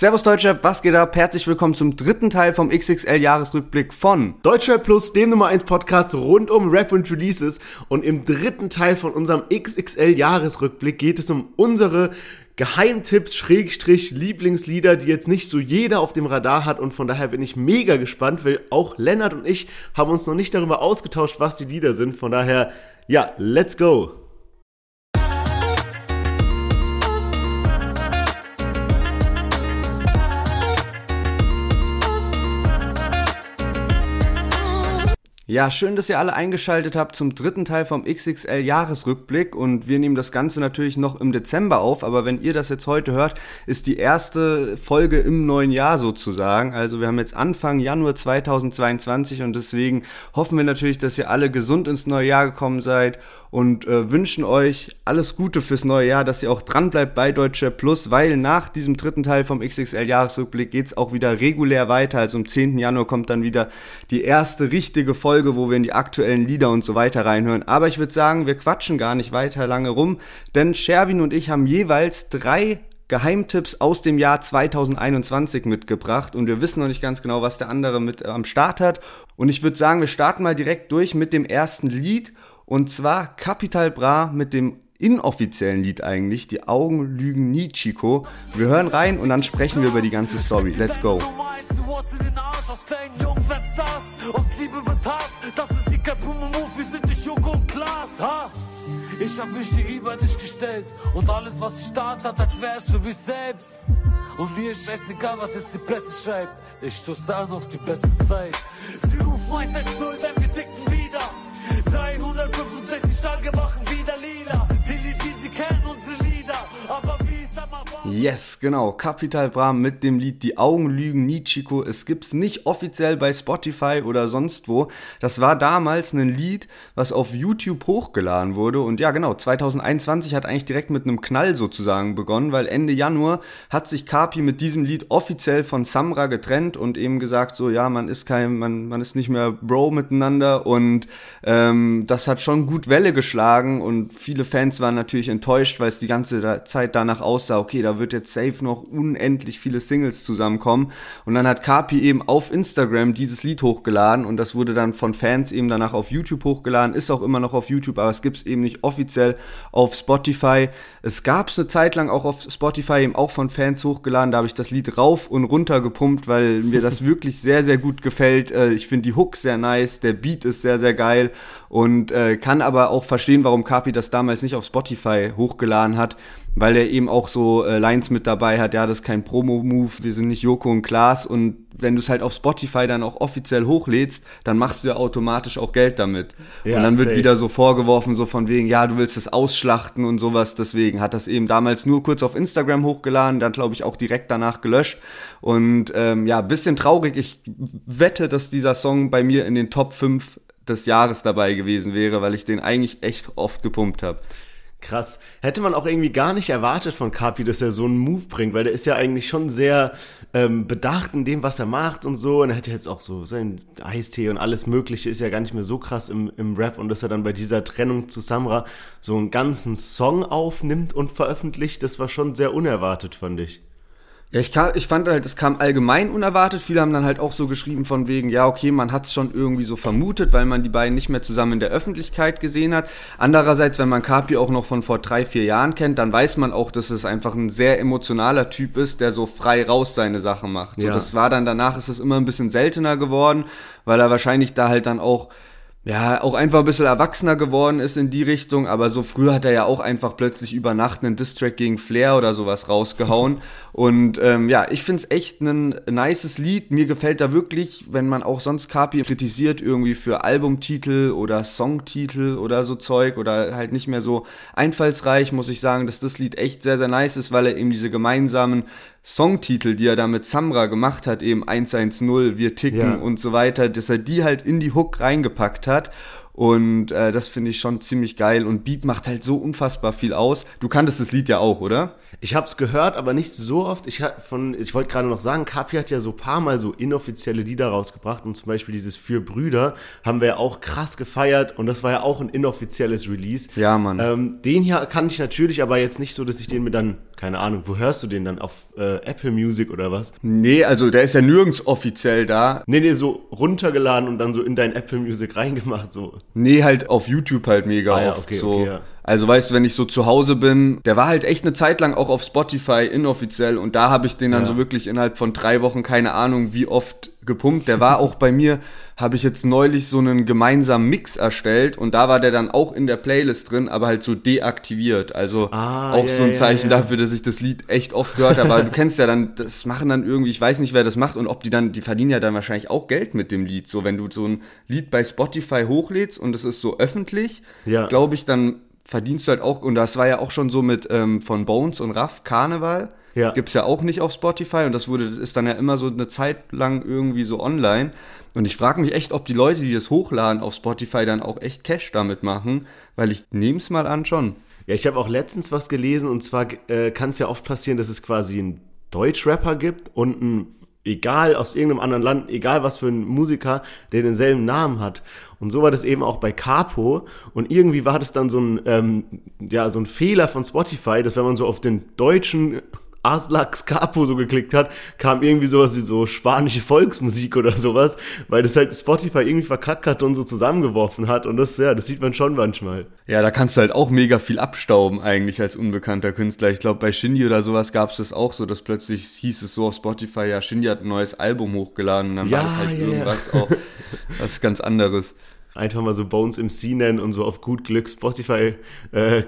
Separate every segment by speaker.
Speaker 1: Servus Deutschrap, was geht ab? Herzlich willkommen zum dritten Teil vom XXL-Jahresrückblick von
Speaker 2: Deutschrap Plus, dem Nummer 1 Podcast rund um Rap und Releases. Und im dritten Teil von unserem XXL-Jahresrückblick geht es um unsere Geheimtipps, Schrägstrich, Lieblingslieder, die jetzt nicht so jeder auf dem Radar hat. Und von daher bin ich mega gespannt, weil auch Lennart und ich haben uns noch nicht darüber ausgetauscht, was die Lieder sind. Von daher, ja, let's go!
Speaker 1: Ja, schön, dass ihr alle eingeschaltet habt zum dritten Teil vom XXL Jahresrückblick und wir nehmen das Ganze natürlich noch im Dezember auf, aber wenn ihr das jetzt heute hört, ist die erste Folge im neuen Jahr sozusagen. Also wir haben jetzt Anfang Januar 2022 und deswegen hoffen wir natürlich, dass ihr alle gesund ins neue Jahr gekommen seid und äh, wünschen euch alles Gute fürs neue Jahr, dass ihr auch dran bleibt bei Deutsche Plus, weil nach diesem dritten Teil vom XXL Jahresrückblick geht's auch wieder regulär weiter. Also am 10. Januar kommt dann wieder die erste richtige Folge, wo wir in die aktuellen Lieder und so weiter reinhören. Aber ich würde sagen, wir quatschen gar nicht weiter lange rum, denn Sherwin und ich haben jeweils drei Geheimtipps aus dem Jahr 2021 mitgebracht und wir wissen noch nicht ganz genau, was der andere mit äh, am Start hat. Und ich würde sagen, wir starten mal direkt durch mit dem ersten Lied und zwar Capital Bra mit dem inoffiziellen Lied eigentlich, Die Augen lügen nie, Chico. Wir hören rein und dann sprechen wir über die ganze Story. Let's go.
Speaker 3: Ich hab mich dir über dich gestellt und alles, was ich tat, hat, als wärst du mich selbst. Und mir ist scheißegal, was jetzt die Presse schreibt. Ich stoß an auf die beste Zeit. Sie rufen 110, denn wir
Speaker 1: Yes, genau. Capital Bra mit dem Lied Die Augen lügen nie, Chico. Es gibt's nicht offiziell bei Spotify oder sonst wo. Das war damals ein Lied, was auf YouTube hochgeladen wurde. Und ja, genau, 2021 hat eigentlich direkt mit einem Knall sozusagen begonnen, weil Ende Januar hat sich Kapi mit diesem Lied offiziell von Samra getrennt und eben gesagt, so, ja, man ist kein, man, man ist nicht mehr Bro miteinander. Und ähm, das hat schon gut Welle geschlagen und viele Fans waren natürlich enttäuscht, weil es die ganze Zeit danach aussah, okay, da wird jetzt safe noch unendlich viele Singles zusammenkommen. Und dann hat Kapi eben auf Instagram dieses Lied hochgeladen und das wurde dann von Fans eben danach auf YouTube hochgeladen, ist auch immer noch auf YouTube, aber es gibt es eben nicht offiziell auf Spotify. Es gab es eine Zeit lang auch auf Spotify eben auch von Fans hochgeladen, da habe ich das Lied rauf und runter gepumpt, weil mir das wirklich sehr, sehr gut gefällt. Äh, ich finde die Hook sehr nice, der Beat ist sehr, sehr geil und äh, kann aber auch verstehen, warum Kapi das damals nicht auf Spotify hochgeladen hat, weil er eben auch so äh, Lines mit dabei hat, ja, das ist kein Promo-Move, wir sind nicht Joko und Klaas und wenn du es halt auf Spotify dann auch offiziell hochlädst, dann machst du ja automatisch auch Geld damit.
Speaker 2: Ja,
Speaker 1: und dann wird
Speaker 2: safe.
Speaker 1: wieder so vorgeworfen, so von wegen, ja, du willst es ausschlachten und sowas, deswegen hat das eben damals nur kurz auf Instagram hochgeladen, dann glaube ich auch direkt danach gelöscht und ähm, ja, bisschen traurig, ich wette, dass dieser Song bei mir in den Top 5 des Jahres dabei gewesen wäre, weil ich den eigentlich echt oft gepumpt habe.
Speaker 2: Krass. Hätte man auch irgendwie gar nicht erwartet von Kapi, dass er so einen Move bringt, weil der ist ja eigentlich schon sehr ähm, bedacht in dem, was er macht und so. Und er hat ja jetzt auch so sein Eistee und alles Mögliche ist ja gar nicht mehr so krass im, im Rap. Und dass er dann bei dieser Trennung zu Samra so einen ganzen Song aufnimmt und veröffentlicht, das war schon sehr unerwartet, fand ich.
Speaker 1: Ja, ich, kam, ich fand halt, es kam allgemein unerwartet. Viele haben dann halt auch so geschrieben von wegen, ja, okay, man hat es schon irgendwie so vermutet, weil man die beiden nicht mehr zusammen in der Öffentlichkeit gesehen hat. Andererseits, wenn man Kapi auch noch von vor drei, vier Jahren kennt, dann weiß man auch, dass es einfach ein sehr emotionaler Typ ist, der so frei raus seine Sachen macht. So,
Speaker 2: Ja.
Speaker 1: das war dann danach, ist es immer ein bisschen seltener geworden, weil er wahrscheinlich da halt dann auch ja, auch einfach ein bisschen erwachsener geworden ist in die Richtung, aber so früher hat er ja auch einfach plötzlich über Nacht einen Distrack gegen Flair oder sowas rausgehauen. Und ähm, ja, ich find's echt ein nices Lied. Mir gefällt da wirklich, wenn man auch sonst Kapi kritisiert, irgendwie für Albumtitel oder Songtitel oder so Zeug oder halt nicht mehr so einfallsreich, muss ich sagen, dass das Lied echt sehr, sehr nice ist, weil er eben diese gemeinsamen Songtitel, die er da mit Samra gemacht hat, eben 110, Wir ticken
Speaker 2: Ja.
Speaker 1: und so weiter, dass er die halt in die Hook reingepackt hat. Und äh, das finde ich schon ziemlich geil. Und Beat macht halt so unfassbar viel aus. Du kanntest das Lied ja auch, oder?
Speaker 2: Ich hab's gehört, aber nicht so oft. Ich, hab von, ich wollte gerade noch sagen, Kapi hat ja so paar Mal so inoffizielle Lieder rausgebracht und zum Beispiel dieses Für Brüder haben wir ja auch krass gefeiert und das war ja auch ein inoffizielles Release.
Speaker 1: Ja, Mann.
Speaker 2: Ähm, den hier kann ich natürlich, aber jetzt nicht so, dass ich den mir dann keine Ahnung, wo hörst du den dann? Auf äh, Apple Music oder was?
Speaker 1: Nee, also der ist ja nirgends offiziell da.
Speaker 2: Nee, nee, so runtergeladen und dann so in dein Apple Music reingemacht, so.
Speaker 1: Nee, halt auf YouTube halt mega
Speaker 2: Ah ja,
Speaker 1: oft.
Speaker 2: okay,
Speaker 1: so.
Speaker 2: okay, ja.
Speaker 1: Also weißt du, wenn ich so zu Hause bin, der war halt echt eine Zeit lang auch auf Spotify inoffiziell und da habe ich den dann
Speaker 2: Ja.
Speaker 1: so wirklich innerhalb von drei Wochen, keine Ahnung wie oft gepumpt. Der war auch bei mir, habe ich jetzt neulich so einen gemeinsamen Mix erstellt und da war der dann auch in der Playlist drin, aber halt so deaktiviert. Also
Speaker 2: Ah,
Speaker 1: auch
Speaker 2: ja,
Speaker 1: so ein Zeichen
Speaker 2: ja.
Speaker 1: dafür, dass ich das Lied echt oft gehört habe. Aber du kennst ja dann, das machen dann irgendwie, ich weiß nicht, wer das macht und ob die dann, die verdienen ja dann wahrscheinlich auch Geld mit dem Lied. So, wenn du so ein Lied bei Spotify hochlädst und es ist so öffentlich,
Speaker 2: Ja.
Speaker 1: glaube ich, dann verdienst du halt auch, und das war ja auch schon so mit ähm, von Bones und Raff, Karneval.
Speaker 2: Ja.
Speaker 1: Gibt's ja auch nicht auf Spotify und das wurde, ist dann ja immer so eine Zeit lang irgendwie so online. Und ich frage mich echt, ob die Leute, die das hochladen auf Spotify, dann auch echt Cash damit machen, weil ich nehme es mal an schon.
Speaker 2: Ja, ich habe auch letztens was gelesen und zwar äh, kann es ja oft passieren, dass es quasi einen Deutschrapper gibt und ein, egal aus irgendeinem anderen Land, egal was für ein Musiker, der denselben Namen hat. Und so war das eben auch bei Capo und irgendwie war das dann so ein, ähm, ja, so ein Fehler von Spotify, dass wenn man so auf den deutschen Aslax Capo so geklickt hat, kam irgendwie sowas wie so spanische Volksmusik oder sowas, weil das halt Spotify irgendwie verkackt hat und so zusammengeworfen hat und das, ja, das sieht man schon manchmal.
Speaker 1: Ja, da kannst du halt auch mega viel abstauben eigentlich als unbekannter Künstler. Ich glaube, bei Shindy oder sowas gab es das auch so, dass plötzlich hieß es so auf Spotify, ja, Shindy hat ein neues Album hochgeladen und dann
Speaker 2: Ja,
Speaker 1: war das halt
Speaker 2: ja.
Speaker 1: irgendwas auch was ganz anderes.
Speaker 2: Einfach mal so Bones MC nennen und so auf gut Glück Spotify äh,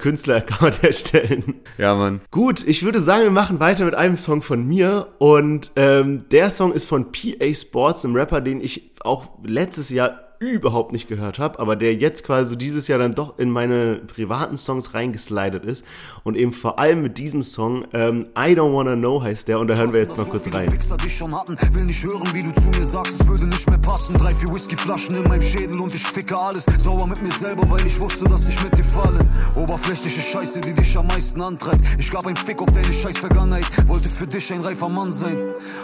Speaker 2: erstellen.
Speaker 1: Ja, Mann.
Speaker 2: Gut, ich würde sagen, wir machen weiter mit einem Song von mir und ähm, der Song ist von PA Sports, einem Rapper, den ich auch letztes Jahr überhaupt nicht gehört habe, aber der jetzt quasi so dieses Jahr dann doch in meine privaten Songs reingeslidet ist und eben vor allem mit diesem Song ähm, I Don't Wanna Know heißt der und da hören wir jetzt mal kurz rein.
Speaker 4: Fixer dich schon hatten, will nicht hören, wie du zu mir sagst, es würde nicht mehr passen. Drei, vier Whiskyflaschen in meinem Schädel und ich ficke alles. Sauer mit mir selber, weil ich wusste, dass ich mit dir falle. Oberflächliche Scheiße, die dich am meisten antreibt. Ich gab einen Fick auf deine scheiß Vergangenheit, wollte für dich ein reifer Mann sein.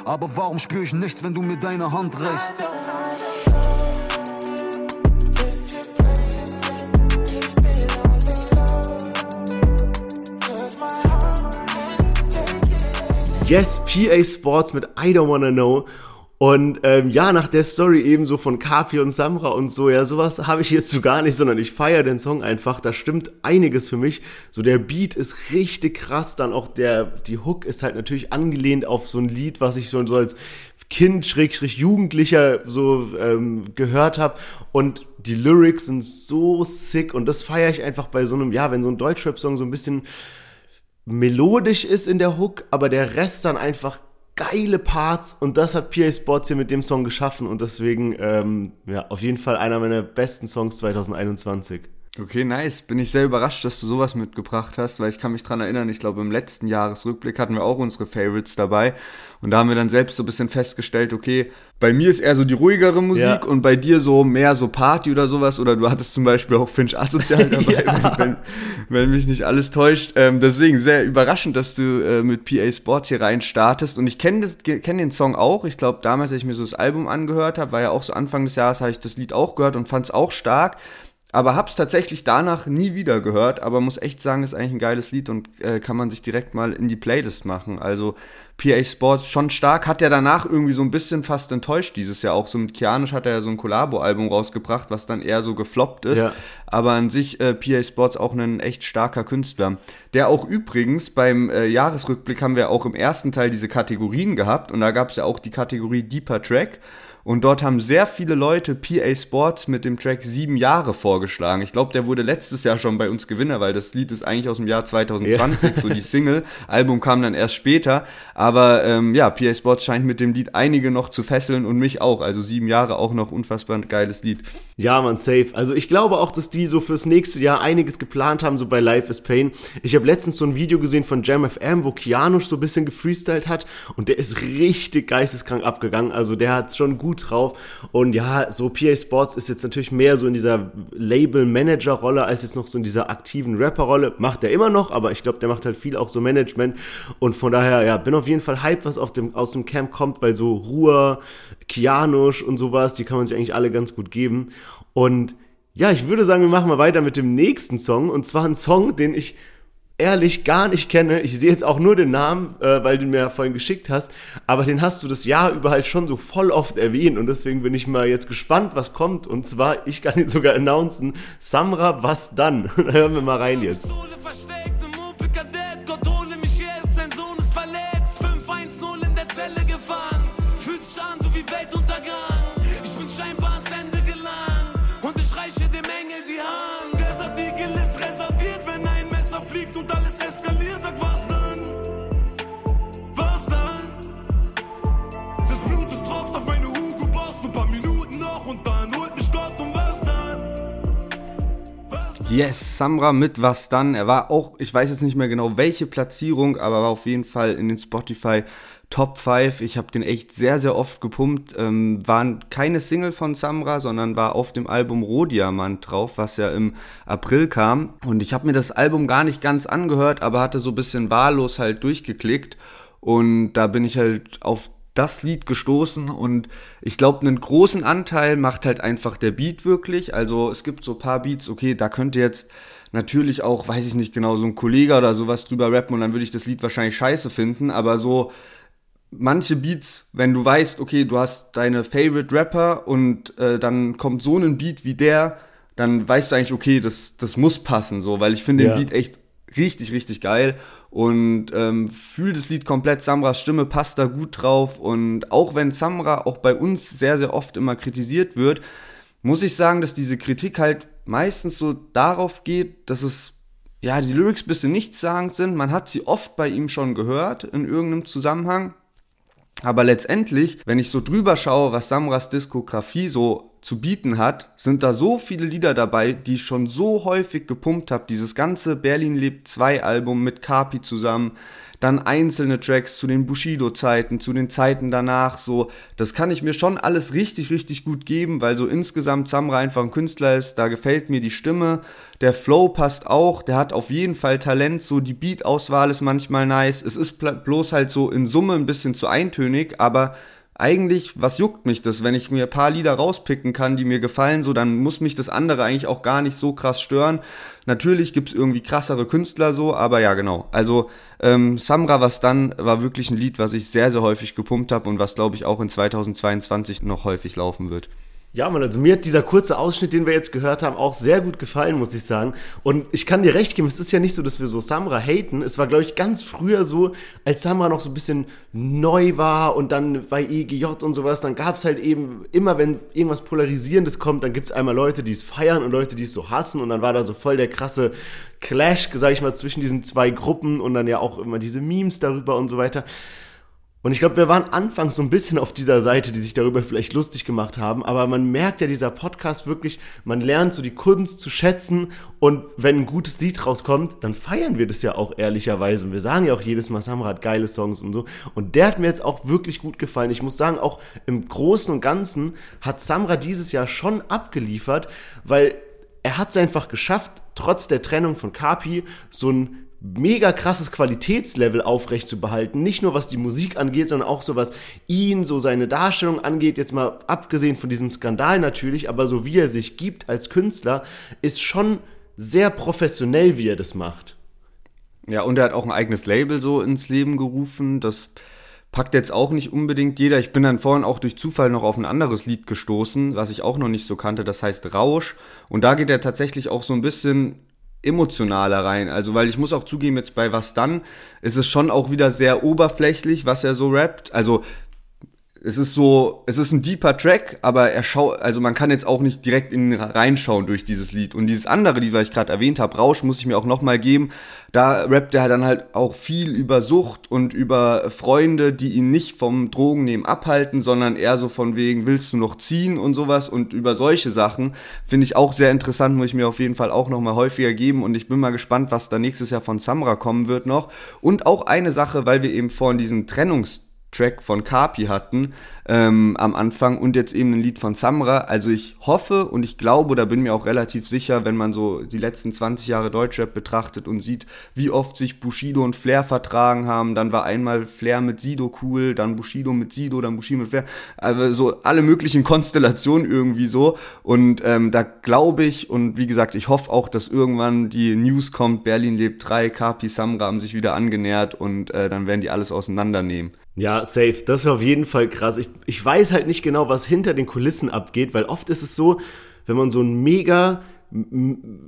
Speaker 4: Aber warum spür ich nichts, wenn du mir deine Hand reichst?
Speaker 2: Yes, PA Sports mit I Don't Wanna Know. Und ähm, ja, nach der Story ebenso von Kapi und Samra und so, ja, sowas habe ich jetzt so gar nicht, sondern ich feiere den Song einfach. Da stimmt einiges für mich. So der Beat ist richtig krass, dann auch der, die Hook ist halt natürlich angelehnt auf so ein Lied, was ich so als Kind, Schrägstrich Jugendlicher so ähm, gehört habe. Und die Lyrics sind so sick und das feiere ich einfach bei so einem, ja, wenn so ein Deutschrap-Song so ein bisschen melodisch ist in der Hook, aber der Rest dann einfach geile Parts und das hat PA Sports hier mit dem Song geschaffen und deswegen ähm, ja auf jeden Fall einer meiner besten Songs 2021.
Speaker 1: Okay, nice. Bin ich sehr überrascht, dass du sowas mitgebracht hast, weil ich kann mich dran erinnern, ich glaube im letzten Jahresrückblick hatten wir auch unsere Favorites dabei und da haben wir dann selbst so ein bisschen festgestellt, okay, bei mir ist eher so die ruhigere Musik
Speaker 2: Ja.
Speaker 1: und bei dir so mehr so Party oder sowas oder du hattest zum Beispiel auch Finch Asozial dabei, wenn, wenn mich nicht alles täuscht. Ähm, deswegen sehr überraschend, dass du äh, mit PA Sports hier rein startest und ich kenne kenn den Song auch. Ich glaube, damals, als ich mir so das Album angehört habe, war ja auch so Anfang des Jahres, habe ich das Lied auch gehört und fand es auch stark. Aber hab's tatsächlich danach nie wieder gehört, aber muss echt sagen, ist eigentlich ein geiles Lied und äh, kann man sich direkt mal in die Playlist machen. Also PA Sports schon stark, hat ja danach irgendwie so ein bisschen fast enttäuscht dieses Jahr. Auch so mit Kianisch hat er ja so ein Collabo-Album rausgebracht, was dann eher so gefloppt ist.
Speaker 2: Ja.
Speaker 1: Aber an sich äh, PA Sports auch ein echt starker Künstler. Der auch übrigens beim äh, Jahresrückblick haben wir auch im ersten Teil diese Kategorien gehabt und da gab's ja auch die Kategorie Deeper Track. Und dort haben sehr viele Leute PA Sports mit dem Track sieben Jahre vorgeschlagen. Ich glaube, der wurde letztes Jahr schon bei uns Gewinner, weil das Lied ist eigentlich aus dem Jahr 2020, so die Single. Album kam dann erst später. Aber ähm, ja, PA Sports scheint mit dem Lied einige noch zu fesseln und mich auch. Also sieben Jahre auch noch unfassbar geiles Lied.
Speaker 2: Ja, man, safe. Also ich glaube auch, dass die so fürs nächste Jahr einiges geplant haben, so bei Life is Pain. Ich habe letztens so ein Video gesehen von Jam FM, wo Kianush so ein bisschen gefreestylt hat und der ist richtig geisteskrank abgegangen. Also der hat schon gut drauf. Und ja, so PA Sports ist jetzt natürlich mehr so in dieser Label-Manager-Rolle als jetzt noch so in dieser aktiven Rapper-Rolle. Macht er immer noch, aber ich glaube, der macht halt viel auch so Management. Und von daher, ja, bin auf jeden Fall hyped, was auf dem, aus dem Camp kommt, weil so Ruhr, Kianush und sowas, die kann man sich eigentlich alle ganz gut geben. Und ja, ich würde sagen, wir machen mal weiter mit dem nächsten Song. Und zwar ein Song, den ich ehrlich gar nicht kenne. Ich sehe jetzt auch nur den Namen, äh, weil du mir ja vorhin geschickt hast, aber den hast du das Jahr über halt schon so voll oft erwähnt und deswegen bin ich mal jetzt gespannt, was kommt. Und zwar, ich kann ihn sogar announcen, Samra, was dann? Hören wir mal rein jetzt.
Speaker 1: Yes, Samra mit was dann. Er war auch, ich weiß jetzt nicht mehr genau welche Platzierung, aber war auf jeden Fall in den Spotify Top 5. Ich habe den echt sehr, sehr oft gepumpt. Ähm, waren keine Single von Samra, sondern war auf dem Album Rohdiamant drauf, was ja im April kam. Und ich habe mir das Album gar nicht ganz angehört, aber hatte so ein bisschen wahllos halt durchgeklickt. Und da bin ich halt auf das Lied gestoßen und ich glaube, einen großen Anteil macht halt einfach der Beat wirklich. Also es gibt so ein paar Beats, okay, da könnte jetzt natürlich auch, weiß ich nicht genau, so ein Kollege oder sowas drüber rappen und dann würde ich das Lied wahrscheinlich scheiße finden, aber so manche Beats, wenn du weißt, okay, du hast deine Favorite Rapper und äh, dann kommt so ein Beat wie der, dann weißt du eigentlich, okay, das, das muss passen, so, weil ich finde ja. den Beat echt richtig, richtig geil und ähm, fühle das Lied komplett. Samras Stimme passt da gut drauf und auch wenn Samra auch bei uns sehr, sehr oft immer kritisiert wird, muss ich sagen, dass diese Kritik halt meistens so darauf geht, dass es ja die Lyrics bisschen nichtssagend sind. Man hat sie oft bei ihm schon gehört in irgendeinem Zusammenhang. Aber letztendlich, wenn ich so drüber schaue, was Samras Diskografie so zu bieten hat, sind da so viele Lieder dabei, die ich schon so häufig gepumpt habe. Dieses ganze Berlin lebt 2 Album mit Kapi zusammen, dann einzelne Tracks zu den Bushido-Zeiten, zu den Zeiten danach, so, das kann ich mir schon alles richtig, richtig gut geben, weil so insgesamt Samra einfach ein Künstler ist, da gefällt mir die Stimme, der Flow passt auch, der hat auf jeden Fall Talent, so die Beat-Auswahl ist manchmal nice, es ist bloß halt so in Summe ein bisschen zu eintönig, aber eigentlich, was juckt mich das, wenn ich mir ein paar Lieder rauspicken kann, die mir gefallen, so, dann muss mich das andere eigentlich auch gar nicht so krass stören. Natürlich gibt's irgendwie krassere Künstler so, aber ja, genau. Also, ähm, Samra was dann war wirklich ein Lied, was ich sehr, sehr häufig gepumpt habe und was, glaube ich, auch in 2022 noch häufig laufen wird.
Speaker 2: Ja, man, also mir hat dieser kurze Ausschnitt, den wir jetzt gehört haben, auch sehr gut gefallen, muss ich sagen. Und ich kann dir recht geben, es ist ja nicht so, dass wir so Samra haten. Es war, glaube ich, ganz früher so, als Samra noch so ein bisschen neu war und dann bei EGJ und sowas, dann gab es halt eben immer, wenn irgendwas Polarisierendes kommt, dann gibt es einmal Leute, die es feiern und Leute, die es so hassen. Und dann war da so voll der krasse Clash, sag ich mal, zwischen diesen zwei Gruppen und dann ja auch immer diese Memes darüber und so weiter. Und ich glaube, wir waren anfangs so ein bisschen auf dieser Seite, die sich darüber vielleicht lustig gemacht haben, aber man merkt ja dieser Podcast wirklich, man lernt so die Kunst zu schätzen und wenn ein gutes Lied rauskommt, dann feiern wir das ja auch ehrlicherweise und wir sagen ja auch jedes Mal, Samra hat geile Songs und so und der hat mir jetzt auch wirklich gut gefallen. Ich muss sagen, auch im Großen und Ganzen hat Samra dieses Jahr schon abgeliefert, weil er hat es einfach geschafft, trotz der Trennung von Kapi so ein mega krasses Qualitätslevel aufrecht zu behalten. Nicht nur was die Musik angeht, sondern auch so was ihn, so seine Darstellung angeht. Jetzt mal abgesehen von diesem Skandal natürlich, aber so wie er sich gibt als Künstler, ist schon sehr professionell, wie er das macht.
Speaker 1: Ja, und er hat auch ein eigenes Label so ins Leben gerufen. Das packt jetzt auch nicht unbedingt jeder. Ich bin dann vorhin auch durch Zufall noch auf ein anderes Lied gestoßen, was ich auch noch nicht so kannte. Das heißt Rausch. Und da geht er tatsächlich auch so ein bisschen emotionaler rein. Also, weil ich muss auch zugeben, jetzt bei Was dann ist es schon auch wieder sehr oberflächlich, was er so rappt. Also, es ist so, es ist ein deeper Track, aber er schaut, also man kann jetzt auch nicht direkt in ihn reinschauen durch dieses Lied. Und dieses andere Lied, was ich gerade erwähnt habe, Rausch, muss ich mir auch nochmal geben. Da rappt er dann halt auch viel über Sucht und über Freunde, die ihn nicht vom Drogennehmen abhalten, sondern eher so von wegen, willst du noch ziehen und sowas und über solche Sachen. Finde ich auch sehr interessant, muss ich mir auf jeden Fall auch nochmal häufiger geben. Und ich bin mal gespannt, was da nächstes Jahr von Samra kommen wird noch. Und auch eine Sache, weil wir eben vorhin diesen Trennungs Track von Kapi hatten ähm, am Anfang und jetzt eben ein Lied von Samra. Also ich hoffe und ich glaube oder bin mir auch relativ sicher, wenn man so die letzten 20 Jahre Deutschrap betrachtet und sieht, wie oft sich Bushido und Flair vertragen haben, dann war einmal Flair mit Sido cool, dann Bushido mit Sido, dann Bushido mit Flair, also so alle möglichen Konstellationen irgendwie so und ähm, da glaube ich und wie gesagt, ich hoffe auch, dass irgendwann die News kommt, Berlin lebt 3, Kapi, Samra haben sich wieder angenähert und äh, dann werden die alles auseinandernehmen.
Speaker 2: Ja, safe. Das ist auf jeden Fall krass. Ich, ich weiß halt nicht genau, was hinter den Kulissen abgeht, weil oft ist es so, wenn man so ein mega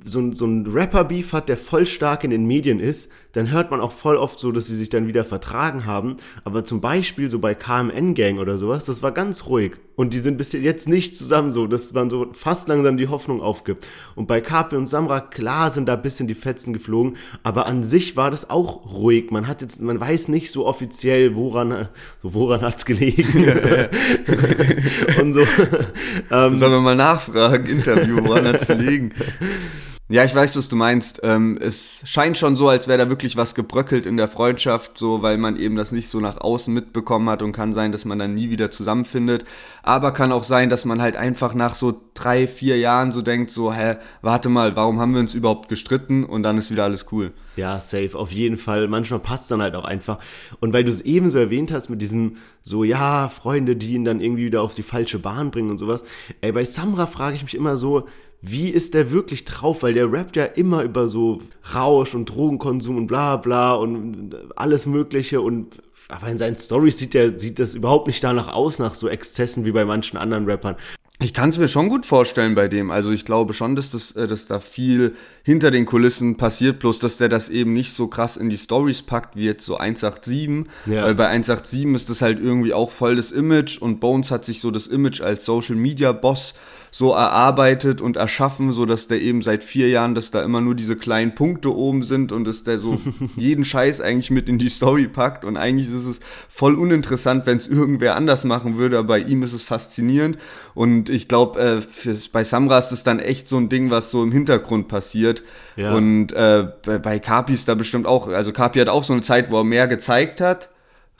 Speaker 2: so, so ein Rapper-Beef hat, der voll stark in den Medien ist, dann hört man auch voll oft so, dass sie sich dann wieder vertragen haben. Aber zum Beispiel so bei KMN Gang oder sowas, das war ganz ruhig. Und die sind bis jetzt nicht zusammen so, dass man so fast langsam die Hoffnung aufgibt. Und bei Kapi und Samra, klar sind da ein bisschen die Fetzen geflogen, aber an sich war das auch ruhig. Man hat jetzt, man weiß nicht so offiziell, woran, so woran hat's gelegen. und so.
Speaker 1: ähm, Sollen wir mal nachfragen, Interview, woran hat's gelegen? Ja, ich weiß, was du meinst. Ähm, es scheint schon so, als wäre da wirklich was gebröckelt in der Freundschaft, so weil man eben das nicht so nach außen mitbekommen hat und kann sein, dass man dann nie wieder zusammenfindet. Aber kann auch sein, dass man halt einfach nach so drei, vier Jahren so denkt, so, hä, warte mal, warum haben wir uns überhaupt gestritten? Und dann ist wieder alles cool.
Speaker 2: Ja, safe, auf jeden Fall. Manchmal passt dann halt auch einfach. Und weil du es eben so erwähnt hast mit diesem so, ja, Freunde, die ihn dann irgendwie wieder auf die falsche Bahn bringen und sowas. Ey, bei Samra frage ich mich immer so, wie ist der wirklich drauf? Weil der rappt ja immer über so Rausch und Drogenkonsum und bla bla und alles Mögliche und aber in seinen Stories sieht, sieht das überhaupt nicht danach aus, nach so Exzessen wie bei manchen anderen Rappern.
Speaker 1: Ich kann es mir schon gut vorstellen bei dem. Also ich glaube schon, dass, das, äh, dass da viel hinter den Kulissen passiert, bloß dass der das eben nicht so krass in die Stories packt wie jetzt so 187. Ja. Weil bei 187 ist das halt irgendwie auch voll das Image und Bones hat sich so das Image als Social Media Boss so erarbeitet und erschaffen, so dass der eben seit vier Jahren, dass da immer nur diese kleinen Punkte oben sind und dass der so jeden Scheiß eigentlich mit in die Story packt. Und eigentlich ist es voll uninteressant, wenn es irgendwer anders machen würde, aber bei ihm ist es faszinierend. Und ich glaube, äh, bei Samra ist es dann echt so ein Ding, was so im Hintergrund passiert. Ja. und äh, bei, bei Kapi ist da bestimmt auch, also Kapi hat auch so eine Zeit, wo er mehr gezeigt hat,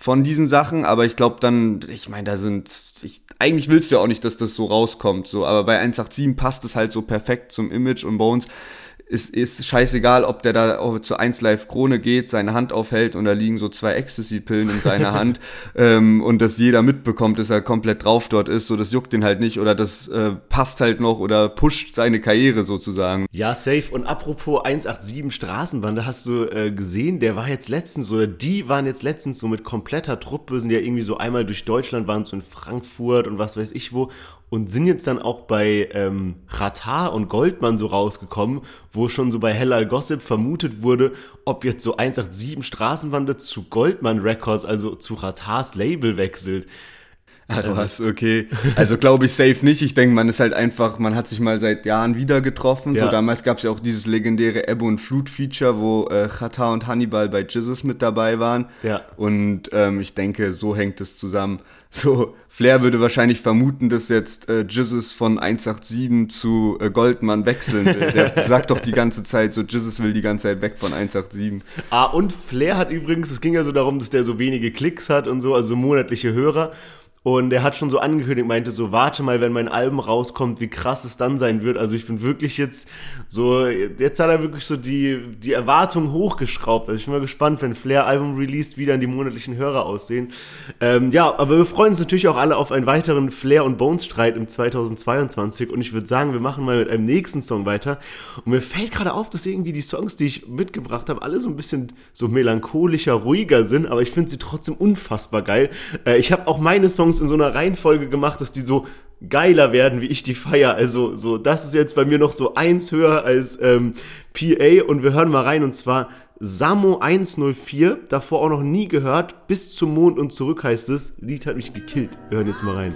Speaker 1: von diesen Sachen, aber ich glaube dann, ich meine, da sind, ich, eigentlich willst du ja auch nicht, dass das so rauskommt, so, aber bei 187 passt es halt so perfekt zum Image und Bones ist, ist scheißegal, ob der da zu 1 Live Krone geht, seine Hand aufhält und da liegen so zwei Ecstasy-Pillen in seiner Hand ähm, und dass jeder mitbekommt, dass er komplett drauf dort ist, so das juckt den halt nicht oder das äh, passt halt noch oder pusht seine Karriere sozusagen.
Speaker 2: Ja, safe. Und apropos 187 Straßenbande, hast du äh, gesehen, der war jetzt letztens oder die waren jetzt letztens so mit kompletter Truppe, sind ja irgendwie so einmal durch Deutschland, waren so in Frankfurt und was weiß ich wo und sind jetzt dann auch bei ähm, Ratar und Goldmann so rausgekommen, wo schon so bei Hellal Gossip vermutet wurde, ob jetzt so 187 Straßenwande zu Goldmann Records, also zu Ratars Label wechselt.
Speaker 1: Also, was, okay. Also glaube ich safe nicht. Ich denke, man ist halt einfach, man hat sich mal seit Jahren wieder getroffen. Ja. So damals gab es ja auch dieses legendäre Ebbe und Flut Feature, wo äh, Chata und Hannibal bei Jizzes mit dabei waren. Ja. Und ähm, ich denke, so hängt es zusammen. So, Flair würde wahrscheinlich vermuten, dass jetzt äh, Jizzes von 187 zu äh, Goldmann wechseln will. Der sagt doch die ganze Zeit so, Jizzes will die ganze Zeit weg von 187.
Speaker 2: Ah, und Flair hat übrigens, es ging ja so darum, dass der so wenige Klicks hat und so, also monatliche Hörer. Und er hat schon so angekündigt, meinte so, warte mal, wenn mein Album rauskommt, wie krass es dann sein wird. Also ich bin wirklich jetzt so, jetzt hat er wirklich so die, die Erwartungen hochgeschraubt. Also ich bin mal gespannt, wenn Flair Album released, wie dann die monatlichen Hörer aussehen. Ähm, ja, aber wir freuen uns natürlich auch alle auf einen weiteren Flair und Bones Streit im 2022. Und ich würde sagen, wir machen mal mit einem nächsten Song weiter. Und mir fällt gerade auf, dass irgendwie die Songs, die ich mitgebracht habe, alle so ein bisschen so melancholischer, ruhiger sind. Aber ich finde sie trotzdem unfassbar geil. Äh, ich habe auch meine Songs Songs in so einer Reihenfolge gemacht, dass die so geiler werden, wie ich die feier. Also so, das ist jetzt bei mir noch so eins höher als ähm, PA und wir hören mal rein und zwar Samo 104, davor auch noch nie gehört, bis zum Mond und zurück heißt es. Lied hat mich gekillt. Wir hören jetzt mal rein.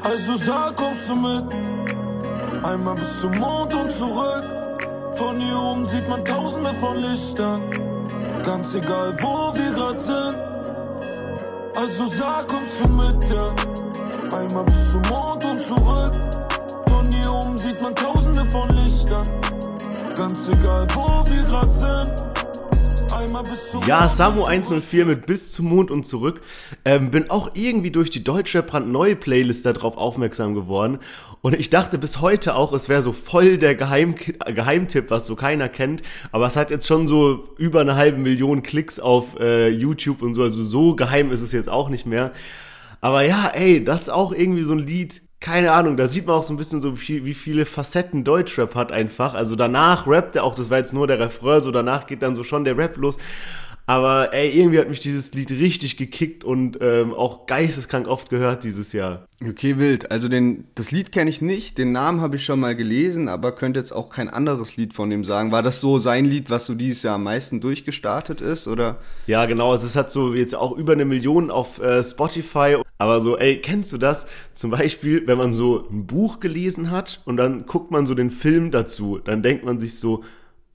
Speaker 5: Also sag, kommst du mit? Einmal bis zum Mond und zurück. Von hier oben sieht man tausende von Lichtern. Ganz egal, wo wir grad sind. Also sag, kommst du mit, ja. Einmal bis zum Mond und zurück. Von hier oben sieht man tausende von Lichtern. Ganz egal, wo wir grad sind.
Speaker 2: Ja, Samu 104 mit Bis zum Mond und zurück. Ähm, bin auch irgendwie durch die Deutschrap brandneue Playlist darauf aufmerksam geworden. Und ich dachte bis heute auch, es wäre so voll der Geheim Geheimtipp, was so keiner kennt. Aber es hat jetzt schon so über eine halbe Million Klicks auf äh, YouTube und so. Also so geheim ist es jetzt auch nicht mehr. Aber ja, ey, das ist auch irgendwie so ein Lied. Keine Ahnung, da sieht man auch so ein bisschen so, wie, wie viele Facetten Deutschrap hat einfach. Also danach rappt er auch, das war jetzt nur der Refrain, so danach geht dann so schon der Rap los. Aber ey, irgendwie hat mich dieses Lied richtig gekickt und ähm, auch geisteskrank oft gehört dieses Jahr.
Speaker 1: Okay, wild. Also den, das Lied kenne ich nicht, den Namen habe ich schon mal gelesen, aber könnte jetzt auch kein anderes Lied von dem sagen. War das so sein Lied, was so dieses Jahr am meisten durchgestartet ist, oder?
Speaker 2: Ja, genau. Also es hat so jetzt auch über eine Million auf äh, Spotify. Aber so, ey, kennst du das? Zum Beispiel, wenn man so ein Buch gelesen hat und dann guckt man so den Film dazu, dann denkt man sich so,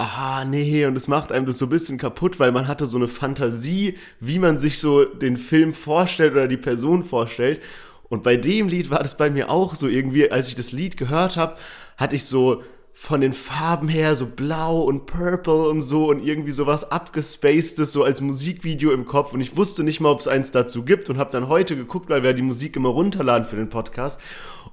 Speaker 2: aha, nee, und es macht einem das so ein bisschen kaputt, weil man hatte so eine Fantasie, wie man sich so den Film vorstellt oder die Person vorstellt. Und bei dem Lied war das bei mir auch so irgendwie, als ich das Lied gehört habe, hatte ich so von den Farben her so blau und purple und so und irgendwie sowas abgespacedes so als Musikvideo im Kopf und ich wusste nicht mal, ob es eins dazu gibt und habe dann heute geguckt, weil wir die Musik immer runterladen für den Podcast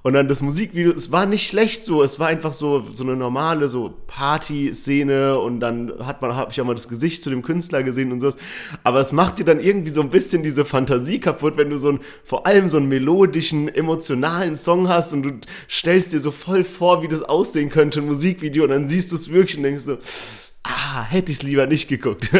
Speaker 2: und dann das Musikvideo, es war nicht schlecht so, es war einfach so so eine normale so Party-Szene und dann hat man habe ich auch mal das Gesicht zu dem Künstler gesehen und sowas, aber es macht dir dann irgendwie so ein bisschen diese Fantasie kaputt, wenn du so ein vor allem so einen melodischen, emotionalen Song hast und du stellst dir so voll vor, wie das aussehen könnte, ein Musikvideo und dann siehst du es wirklich und denkst so ah, hätte ich es lieber nicht geguckt.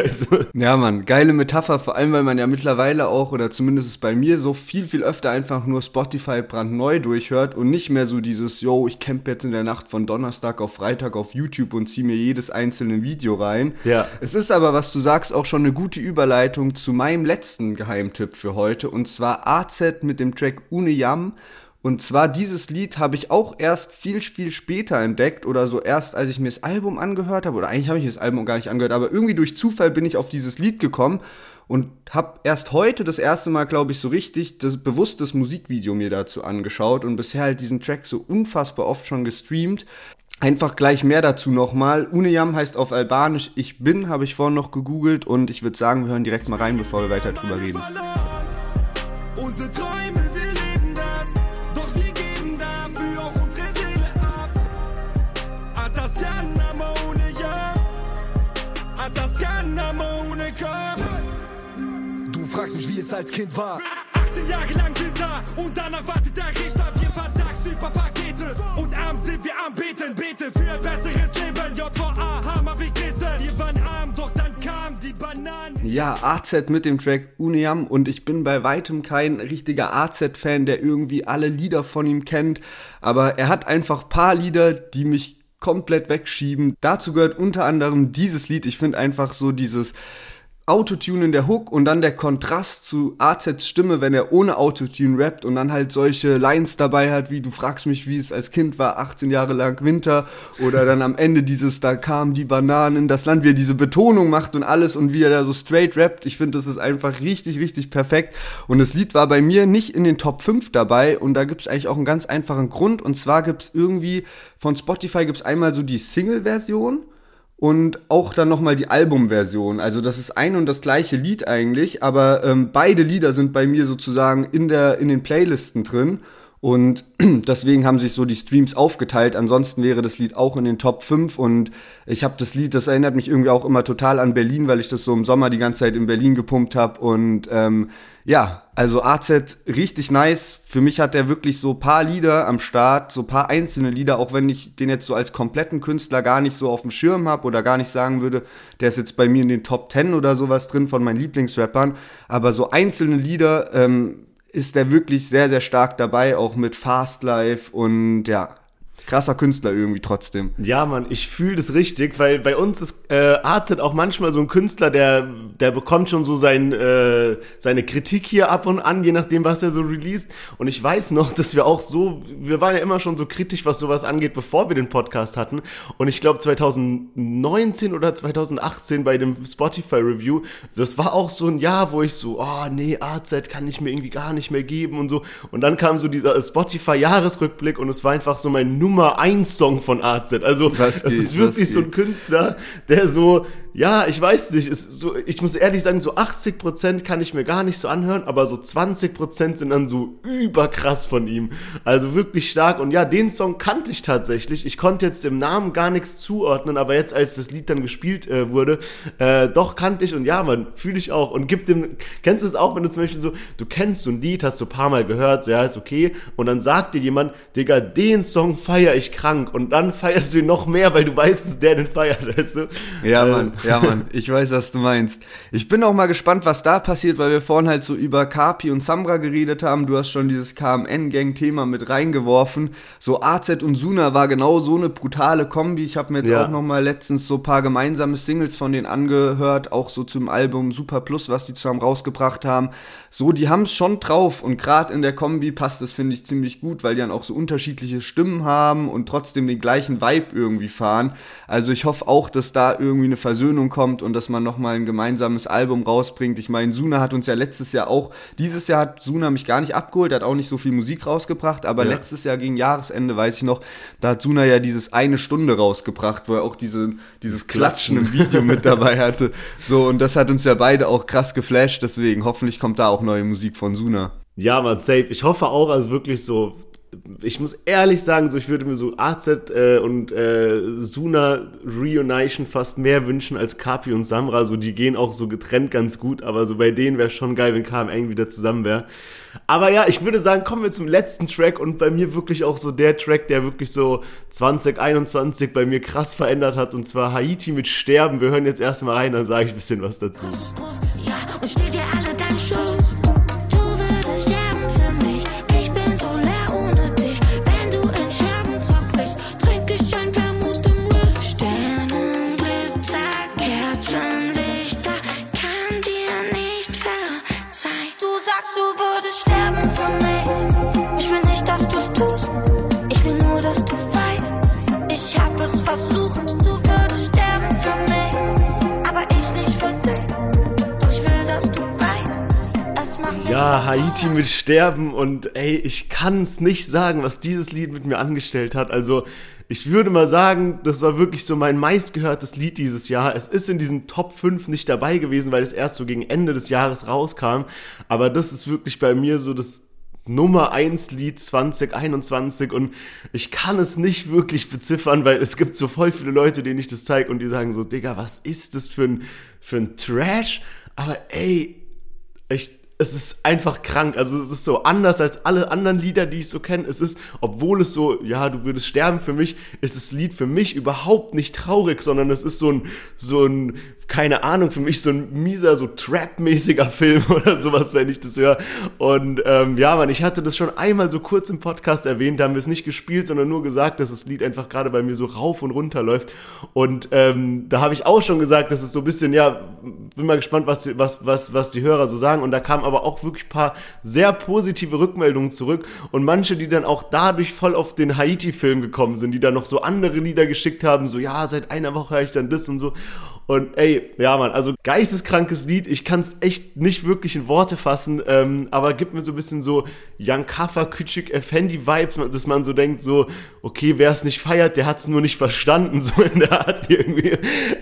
Speaker 1: Ja, Mann, geile Metapher, vor allem, weil man ja mittlerweile auch, oder zumindest ist bei mir, so viel, viel öfter einfach nur Spotify brandneu durchhört und nicht mehr so dieses, yo, ich campe jetzt in der Nacht von Donnerstag auf Freitag auf YouTube und ziehe mir jedes einzelne Video rein.
Speaker 2: Ja.
Speaker 1: Es ist aber, was du sagst, auch schon eine gute Überleitung zu meinem letzten Geheimtipp für heute, und zwar AZ mit dem Track Uneyam. Und zwar dieses Lied habe ich auch erst viel, viel später entdeckt oder so erst, als ich mir das Album angehört habe. Oder eigentlich habe ich mir das Album gar nicht angehört, aber irgendwie durch Zufall bin ich auf dieses Lied gekommen und habe erst heute das erste Mal, glaube ich, so richtig das bewusst das Musikvideo mir dazu angeschaut und bisher halt diesen Track so unfassbar oft schon gestreamt. Einfach gleich mehr dazu nochmal. Uneyam heißt auf Albanisch Ich bin, habe ich vorhin noch gegoogelt und ich würde sagen, wir hören direkt mal rein, bevor wir weiter drüber reden.
Speaker 5: Unsere Träume,
Speaker 4: fragst mich, wie es als Kind war.
Speaker 5: 18 Jahre lang Winter und dann erwartet der Richter. Wir fahren tagsüber Pakete und abends sind wir am Beten. Bete für ein besseres Leben. JVA, Hammer wie Kiste. Wir waren arm, doch dann kam die Bananen.
Speaker 1: Ja, AZ mit dem Track Uniam und ich bin bei weitem kein richtiger AZ-Fan, der irgendwie alle Lieder von ihm kennt, aber er hat einfach paar Lieder, die mich komplett wegschieben. Dazu gehört unter anderem dieses Lied. Ich finde einfach so dieses Autotune in der Hook und dann der Kontrast zu AZs Stimme, wenn er ohne Autotune rappt und dann halt solche Lines dabei hat, wie du fragst mich, wie es als Kind war, 18 Jahre lang Winter oder dann am Ende dieses, da kamen die Bananen in das Land, wie er diese Betonung macht und alles und wie er da so straight rappt. Ich finde, das ist einfach richtig, richtig perfekt und das Lied war bei mir nicht in den Top 5 dabei und da gibt es eigentlich auch einen ganz einfachen Grund und zwar gibt es irgendwie, von Spotify gibt es einmal so die Single-Version und auch dann nochmal die Albumversion. Also das ist ein und das gleiche Lied eigentlich, aber ähm, beide Lieder sind bei mir sozusagen in, der, in den Playlisten drin. Und deswegen haben sich so die Streams aufgeteilt. Ansonsten wäre das Lied auch in den Top 5. Und ich habe das Lied, das erinnert mich irgendwie auch immer total an Berlin, weil ich das so im Sommer die ganze Zeit in Berlin gepumpt habe. Und ähm, ja, also AZ richtig nice. Für mich hat er wirklich so paar Lieder am Start, so paar einzelne Lieder, auch wenn ich den jetzt so als kompletten Künstler gar nicht so auf dem Schirm habe oder gar nicht sagen würde, der ist jetzt bei mir in den Top 10 oder sowas drin von meinen Lieblingsrappern. Aber so einzelne Lieder ähm, ist der wirklich sehr, sehr stark dabei, auch mit Fast Life und ja, krasser Künstler irgendwie trotzdem.
Speaker 2: Ja, Mann, ich fühle das richtig, weil bei uns ist äh, AZ auch manchmal so ein Künstler, der, der bekommt schon so sein, äh, seine Kritik hier ab und an, je nachdem, was er so released. Und ich weiß noch, dass wir auch so, wir waren ja immer schon so kritisch, was sowas angeht, bevor wir den Podcast hatten. Und ich glaube 2019 oder 2018 bei dem Spotify Review, das war auch so ein Jahr, wo ich so, oh nee, AZ kann ich mir irgendwie gar nicht mehr geben und so. Und dann kam so dieser Spotify Jahresrückblick und es war einfach so mein Nummer Nummer 1 Song von AZ. Also,
Speaker 1: Was
Speaker 2: das
Speaker 1: geht,
Speaker 2: ist wirklich so ein. Künstler, der so, ja, ich weiß nicht, ist so, ich muss ehrlich sagen, so 80% kann ich mir gar nicht so anhören, aber so 20% sind dann so überkrass von ihm. Also wirklich stark. Und ja, den Song kannte ich tatsächlich. Ich konnte jetzt dem Namen gar nichts zuordnen, aber jetzt, als das Lied dann gespielt äh, wurde, äh, doch kannte ich und ja, man, fühle ich auch. Und gibt dem, kennst du es auch, wenn du zum Beispiel so, du kennst so ein Lied, hast du ein paar Mal gehört, so ja, ist okay, und dann sagt dir jemand, Digga, den Song feier ich krank. Und dann feierst du ihn noch mehr, weil du weißt, dass der den feiert, weißt du?
Speaker 1: Ja,
Speaker 2: Äh,
Speaker 1: Mann, ja, Mann, ich weiß, was du meinst. Ich bin auch mal gespannt, was da passiert, weil wir vorhin halt so über Kapi und Samra geredet haben. Du hast schon dieses KMN-Gang-Thema mit reingeworfen. So AZ und Suna war genau so eine brutale Kombi. Ich habe mir jetzt
Speaker 2: Ja.
Speaker 1: auch noch mal letztens so ein paar gemeinsame Singles von denen angehört, auch so zum Album Super Plus, was die zusammen rausgebracht haben. So, die haben es schon drauf und gerade in der Kombi passt das, finde ich, ziemlich gut, weil die dann auch so unterschiedliche Stimmen haben und trotzdem den gleichen Vibe irgendwie fahren. Also ich hoffe auch, dass da irgendwie eine Versöhnung kommt und dass man nochmal ein gemeinsames Album rausbringt. Ich meine, Suna hat uns ja letztes Jahr auch, dieses Jahr hat Suna mich gar nicht abgeholt, hat auch nicht so viel Musik rausgebracht, aber
Speaker 2: Ja.
Speaker 1: letztes Jahr gegen Jahresende, weiß ich noch, da hat Suna ja dieses eine Stunde rausgebracht, wo er auch diese, dieses Klatschen im Video mit dabei hatte. So, und das hat uns ja beide auch krass geflasht, deswegen hoffentlich kommt da auch neue Musik von Suna.
Speaker 2: Ja, man, safe. Ich hoffe auch, also wirklich so. Ich muss ehrlich sagen, so ich würde mir so AZ äh, und äh, Suna Reunition fast mehr wünschen als Kapi und Samra. So die gehen auch so getrennt ganz gut, aber so bei denen wäre schon geil, wenn KM wieder zusammen wäre. Aber ja, ich würde sagen, kommen wir zum letzten Track und bei mir wirklich auch so der Track, der wirklich so 2021 bei mir krass verändert hat und zwar Haiti mit Sterben. Wir hören jetzt erstmal rein, dann sage ich ein bisschen was dazu.
Speaker 6: Ja, und stell dir alle
Speaker 2: Ja, Haiti mit Sterben und ey, ich kann es nicht sagen, was dieses Lied mit mir angestellt hat. Also, ich würde mal sagen, das war wirklich so mein meistgehörtes Lied dieses Jahr. Es ist in diesen Top 5 nicht dabei gewesen, weil es erst so gegen Ende des Jahres rauskam. Aber das ist wirklich bei mir so das Nummer 1 Lied 2021 und ich kann es nicht wirklich beziffern, weil es gibt so voll viele Leute, denen ich das zeige und die sagen so, Digga, was ist das für ein, für ein Trash? Aber ey, ich, es ist einfach krank. Also es ist so anders als alle anderen Lieder, die ich so kenne. Es ist, obwohl es so, ja, du würdest sterben für mich, ist das Lied für mich überhaupt nicht traurig, sondern es ist so ein, so ein, keine Ahnung, für mich so ein mieser, so Trap-mäßiger Film oder sowas, wenn ich das höre. Und ähm, ja, man, ich hatte das schon einmal so kurz im Podcast erwähnt, da haben wir es nicht gespielt, sondern nur gesagt, dass das Lied einfach gerade bei mir so rauf und runter läuft. Und ähm, da habe ich auch schon gesagt, dass es so ein bisschen, ja, bin mal gespannt, was, die- was, was, was die Hörer so sagen. Und da kamen aber auch wirklich paar sehr positive Rückmeldungen zurück. Und manche, die dann auch dadurch voll auf den Haiti-Film gekommen sind, die dann noch so andere Lieder geschickt haben, so, ja, seit einer Woche höre ich dann das und so. Und ey, ja, Mann, also geisteskrankes Lied. Ich kann es echt nicht wirklich in Worte fassen, ähm, aber gibt mir so ein bisschen so Jan Kaffer, Küçük Effendi-Vibes, dass man so denkt, so, okay, wer es nicht feiert, der hat es nur nicht verstanden, so in der Art irgendwie.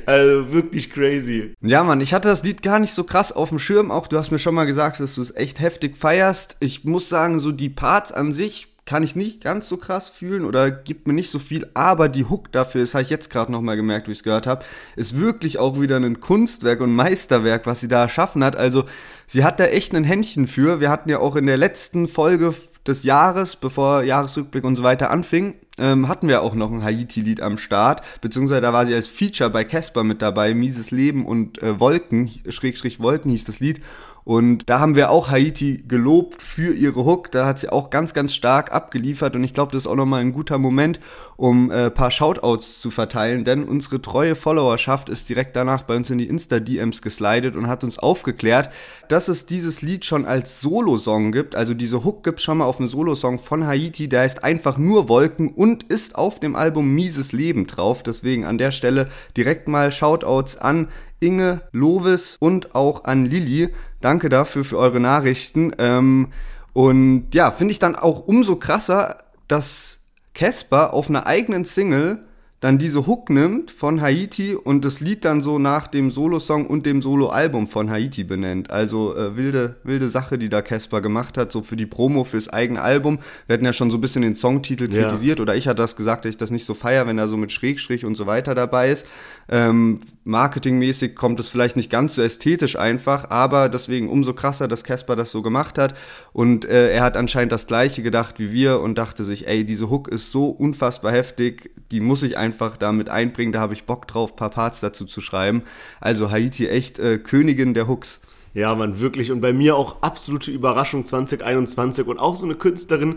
Speaker 2: Also wirklich crazy.
Speaker 1: Ja, Mann, ich hatte das Lied gar nicht so krass auf dem Schirm. Auch du hast mir schon mal gesagt, dass du es echt heftig feierst. Ich muss sagen, so die Parts an sich kann ich nicht ganz so krass fühlen oder gibt mir nicht so viel, aber die Hook dafür, das habe ich jetzt gerade nochmal gemerkt, wie ich es gehört habe, ist wirklich auch wieder ein Kunstwerk und Meisterwerk, was sie da erschaffen hat. Also sie hat da echt ein Händchen für. Wir hatten ja auch in der letzten Folge des Jahres, bevor Jahresrückblick und so weiter anfing, ähm, hatten wir auch noch ein Haiti-Lied am Start, beziehungsweise da war sie als Feature bei Casper mit dabei, Mieses Leben und äh, Wolken, Schrägstrich Wolken hieß das Lied. Und da haben wir auch Haiti gelobt für ihre Hook. Da hat sie auch ganz, ganz stark abgeliefert. Und ich glaube, das ist auch nochmal ein guter Moment, um äh, paar Shoutouts zu verteilen. Denn unsere treue Followerschaft ist direkt danach bei uns in die Insta-DMs geslidet und hat uns aufgeklärt, dass es dieses Lied schon als Solo-Song gibt. Also diese Hook gibt schon mal auf einem Solo-Song von Haiti. Der heißt einfach nur Wolken und ist auf dem Album Mieses Leben drauf. Deswegen an der Stelle direkt mal Shoutouts an Inge, Lovis und auch an Lilly. Danke dafür für eure Nachrichten. Ähm, und ja, finde ich dann auch umso krasser, dass Casper auf einer eigenen Single dann diese Hook nimmt von Haiti und das Lied dann so nach dem Solo-Song und dem Solo-Album von Haiti benennt. Also äh, wilde, wilde Sache, die da Casper gemacht hat, so für die Promo fürs eigene Album. Wir hatten ja schon so ein bisschen den Songtitel
Speaker 2: Ja.
Speaker 1: kritisiert oder ich hatte das gesagt, dass ich das nicht so feier, wenn er so mit Schrägstrich und so weiter dabei ist. Ähm, marketingmäßig kommt es vielleicht nicht ganz so ästhetisch einfach, aber deswegen umso krasser, dass Casper das so gemacht hat. Und äh, er hat anscheinend das gleiche gedacht wie wir und dachte sich, ey, diese Hook ist so unfassbar heftig, die muss ich einfach damit einbringen, da habe ich Bock drauf, paar Parts dazu zu schreiben. Also Haiti echt äh, Königin der Hooks.
Speaker 2: Ja, man, wirklich. Und bei mir auch absolute Überraschung 2021 und auch so eine Künstlerin.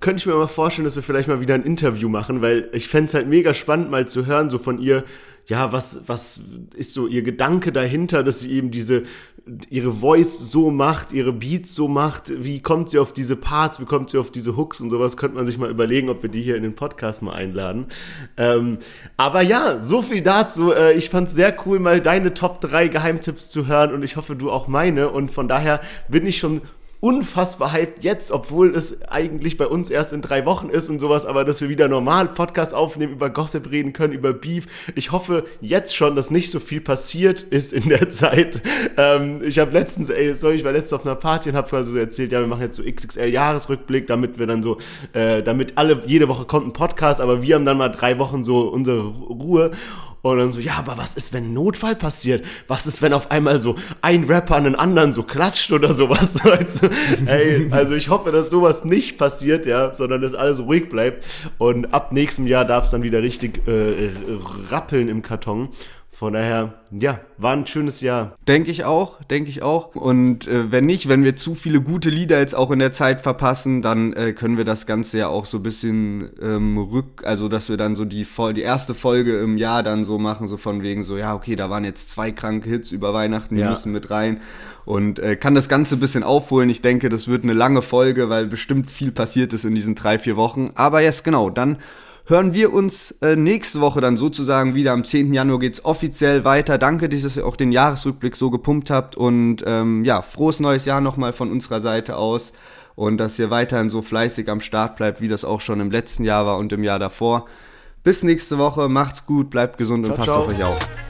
Speaker 2: Könnte ich mir mal vorstellen, dass wir vielleicht mal wieder ein Interview machen, weil ich fänd's halt mega spannend, mal zu hören, so von ihr, ja, was, was ist so ihr Gedanke dahinter, dass sie eben diese, ihre Voice so macht, ihre Beats so macht, wie kommt sie auf diese Parts, wie kommt sie auf diese Hooks und sowas, könnte man sich mal überlegen, ob wir die hier in den Podcast mal einladen. Ähm, aber ja, so viel dazu. Äh, ich fand's sehr cool, mal deine Top 3 Geheimtipps zu hören und ich hoffe, du auch meine. Und von daher bin ich schon unfassbar hyped jetzt, obwohl es eigentlich bei uns erst in drei Wochen ist und sowas, aber dass wir wieder normal Podcast aufnehmen, über Gossip reden können, über Beef. Ich hoffe jetzt schon, dass nicht so viel passiert ist in der Zeit. Ähm, ich habe letztens, ey, sorry, ich war letztens auf einer Party und habe quasi so erzählt, ja, wir machen jetzt so XXL-Jahresrückblick, damit wir dann so, äh, damit alle, jede Woche kommt ein Podcast, aber wir haben dann mal drei Wochen so unsere Ruhe. Und dann so, ja, aber was ist, wenn ein Notfall passiert? Was ist, wenn auf einmal so ein Rapper an den anderen so klatscht oder sowas? Du? Ey, also ich hoffe, dass sowas nicht passiert, ja, sondern dass alles ruhig bleibt. Und ab nächstem Jahr darf es dann wieder richtig äh, rappeln im Karton. Von daher, ja, war ein schönes Jahr.
Speaker 1: Denke ich auch, denke ich auch. Und äh, wenn nicht, wenn wir zu viele gute Lieder jetzt auch in der Zeit verpassen, dann äh, können wir das Ganze ja auch so ein bisschen ähm, rück, also dass wir dann so die, die erste Folge im Jahr dann so machen, so von wegen so, ja, okay, da waren jetzt zwei kranke Hits über Weihnachten, die
Speaker 2: Ja.
Speaker 1: müssen mit rein. Und äh, kann das Ganze ein bisschen aufholen. Ich denke, das wird eine lange Folge, weil bestimmt viel passiert ist in diesen drei, vier Wochen. Aber jetzt genau, dann hören wir uns äh, nächste Woche dann sozusagen wieder. Am 10. Januar geht's offiziell weiter. Danke, dass ihr auch den Jahresrückblick so gepumpt habt. Und ähm, ja, frohes neues Jahr nochmal von unserer Seite aus. Und dass ihr weiterhin so fleißig am Start bleibt, wie das auch schon im letzten Jahr war und im Jahr davor. Bis nächste Woche, macht's gut, bleibt gesund und
Speaker 2: Ciao,
Speaker 1: passt
Speaker 2: ciao.
Speaker 1: auf euch auf.